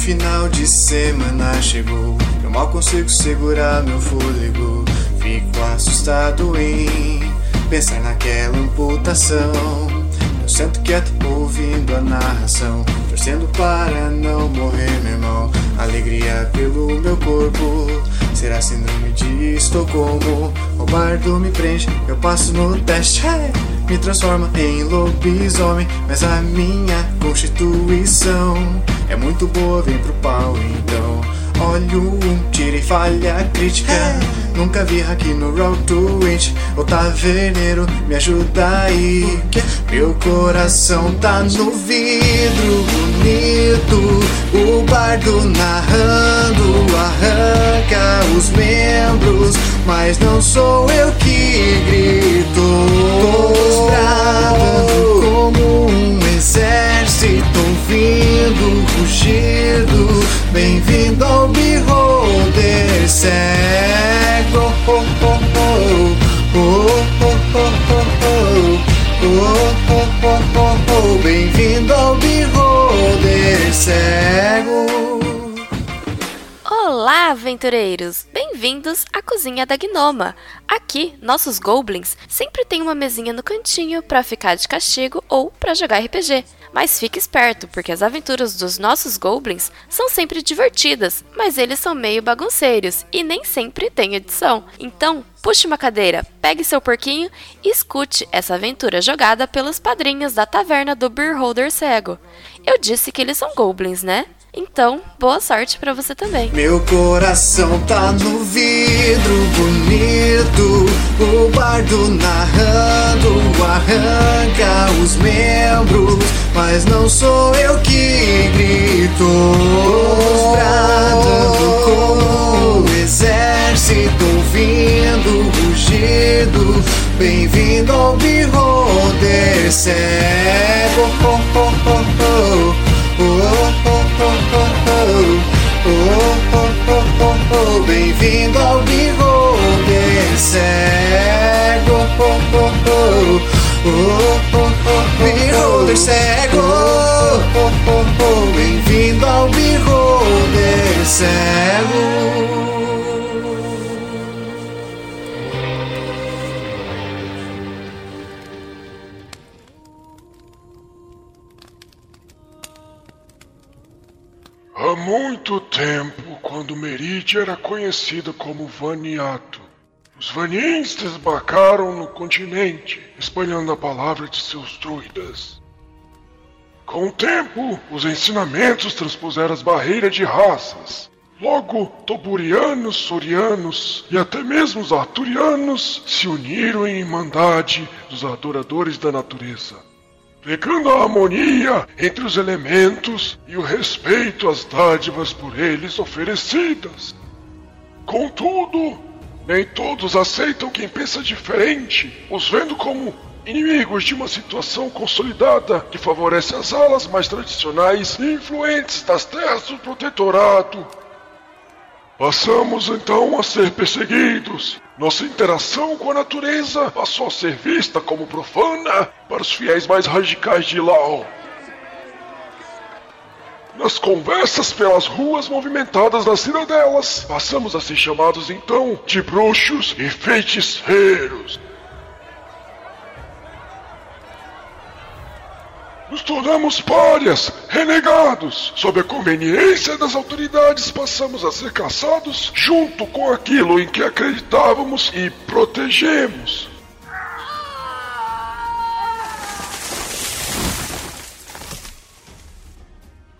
final de semana chegou. Eu mal consigo segurar meu fôlego. Fico assustado em pensar naquela amputação. Eu sento quieto ouvindo a narração, torcendo para não morrer, meu irmão. Alegria pelo meu corpo. Será síndrome de Estocolmo? O bardo me prende, eu passo no teste. Hey! Me transforma em lobisomem, mas a minha constituição é muito boa, vem pro pau então. Olho um, tira e falha crítica. Nunca vi hack no to It. O taverneiro me ajuda aí. Meu coração tá no vidro bonito. O bardo narrando arranca os membros. Mas não sou eu que grito. Todos bradando como um exército ouvindo rugido. Bem-vindo ao cego. Olá, aventureiros! Bem-vindos à cozinha da Gnoma. Aqui, nossos goblins sempre têm uma mesinha no cantinho para ficar de castigo ou para jogar RPG. Mas fique esperto, porque as aventuras dos nossos goblins são sempre divertidas, mas eles são meio bagunceiros e nem sempre tem edição. Então, puxe uma cadeira, pegue seu porquinho e escute essa aventura jogada pelos padrinhos da taverna do Beer Holder Cego. Eu disse que eles são goblins, né? Então, boa sorte para você também. Meu coração tá no vidro bonito. O bardo narrando arranca os membros. Mas não sou eu que grito. Os bradando como um exército ouvindo o rugido. Bem-vindo ao cego. Oh, oh, oh, oh. Oh, oh, oh, Bem-vindo ao Beholder cego. Oh, oh, oh, oh, oh, oh, cego. Oh, oh, oh, Bem-vindo ao Beholder cego. Era conhecida como Vaniato, os Vanins desembarcaram no continente, espalhando a palavra de seus druidas. Com o tempo, os ensinamentos transpuseram as barreiras de raças. Logo, Toburianos, Sorianos e até mesmo os Arturianos se uniram em irmandade dos adoradores da natureza pregando a harmonia entre os elementos e o respeito às dádivas por eles oferecidas. Contudo, nem todos aceitam quem pensa diferente, os vendo como inimigos de uma situação consolidada que favorece as alas mais tradicionais e influentes das terras do protetorado. Passamos então a ser perseguidos. Nossa interação com a natureza passou a ser vista como profana para os fiéis mais radicais de Lao. Nas conversas pelas ruas movimentadas das cidadelas, passamos a ser chamados então de bruxos e feiticeiros. Nos tornamos párias, renegados. Sob a conveniência das autoridades, passamos a ser caçados junto com aquilo em que acreditávamos e protegemos.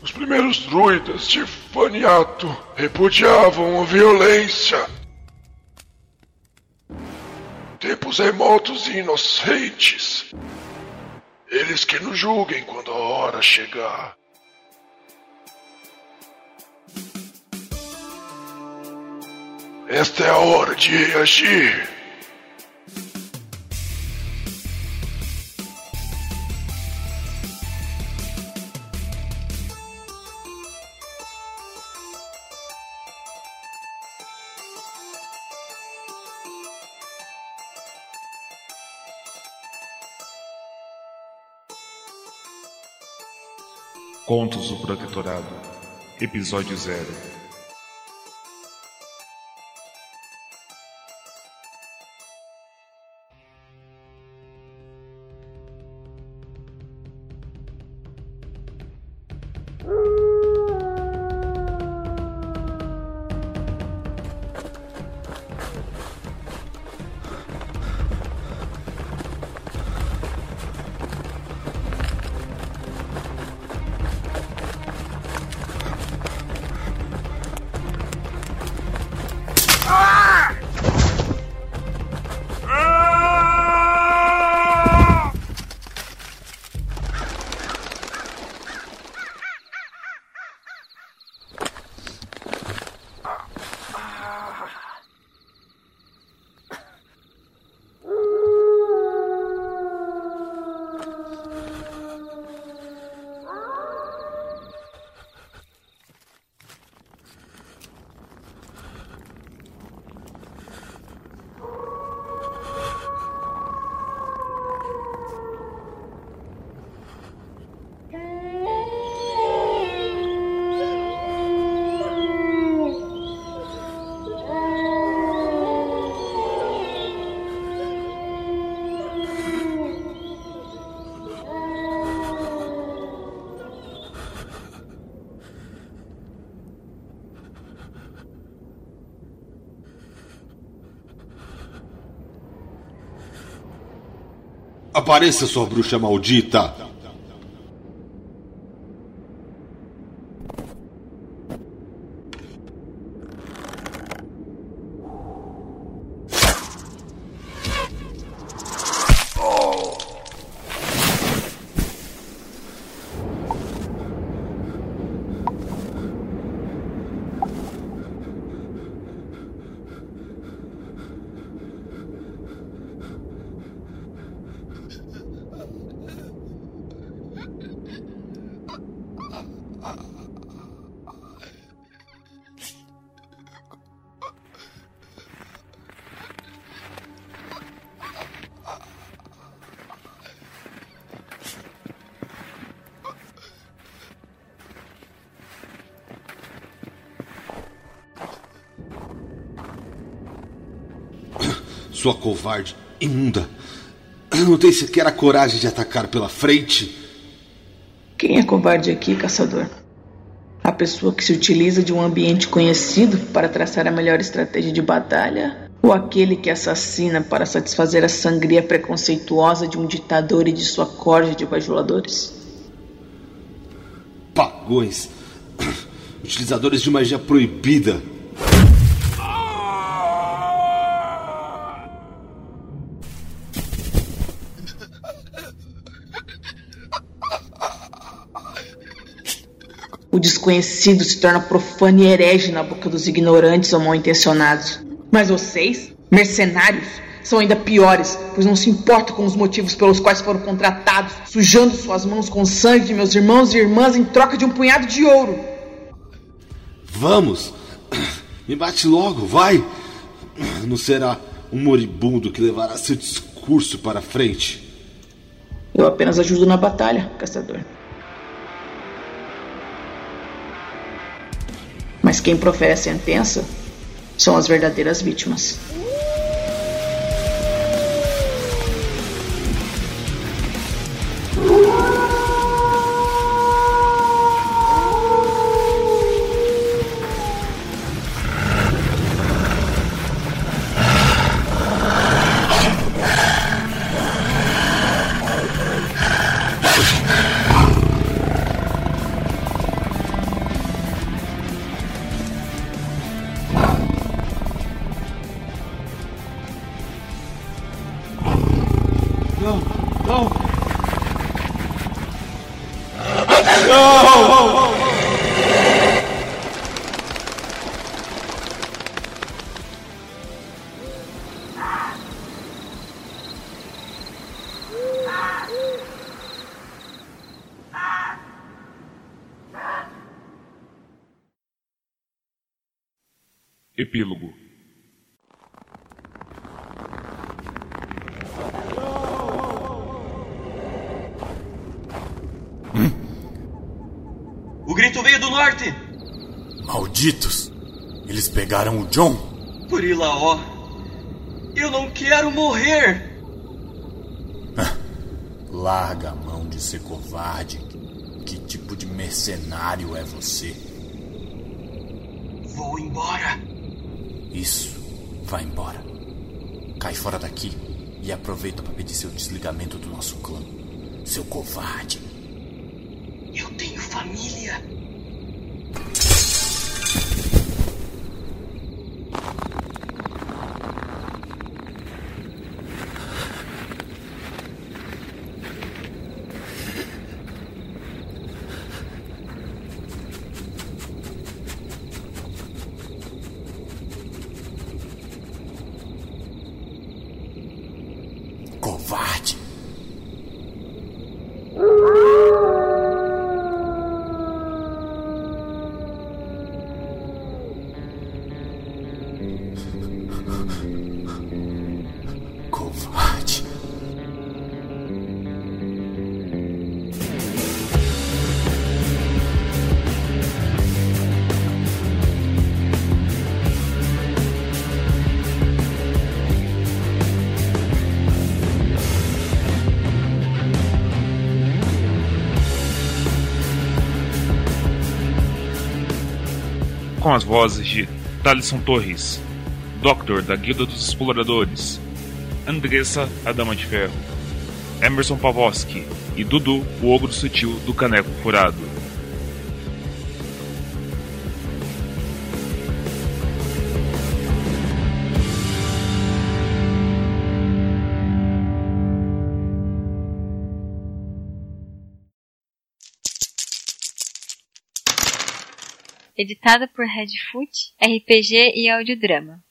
Os primeiros druidas de Faniato repudiavam a violência. Tempos remotos e inocentes. Eles que nos julguem quando a hora chegar. Esta é a hora de reagir. Contos do Protetorado Episódio Zero Apareça, sua bruxa maldita! Sua covarde, imunda. Não tem sequer a coragem de atacar pela frente. Quem é covarde aqui, caçador? A pessoa que se utiliza de um ambiente conhecido para traçar a melhor estratégia de batalha? Ou aquele que assassina para satisfazer a sangria preconceituosa de um ditador e de sua corja de bajuladores? Pagões! Utilizadores de magia proibida! Desconhecido se torna profano e herege na boca dos ignorantes ou mal intencionados. Mas vocês, mercenários, são ainda piores, pois não se importam com os motivos pelos quais foram contratados, sujando suas mãos com o sangue de meus irmãos e irmãs em troca de um punhado de ouro. Vamos! Me bate logo, vai! Não será um moribundo que levará seu discurso para frente. Eu apenas ajudo na batalha, caçador. Mas quem profere a sentença são as verdadeiras vítimas. Epílogo. O grito Malditos! Eles pegaram o John! Purilaó! Eu não quero morrer! Larga a mão de ser covarde. Que tipo de mercenário é você? Vou embora. Isso, vá embora. Cai fora daqui e aproveita para pedir seu desligamento do nosso clã. Seu covarde. Eu tenho família. Com as vozes de Thalisson Torres, Doctor da Guilda dos Exploradores, Andressa, a Dama de Ferro, Emerson Pavoski e Dudu, o Ogro Sutil do Caneco Furado. Editada por Redfoot, RPG e Audiodrama.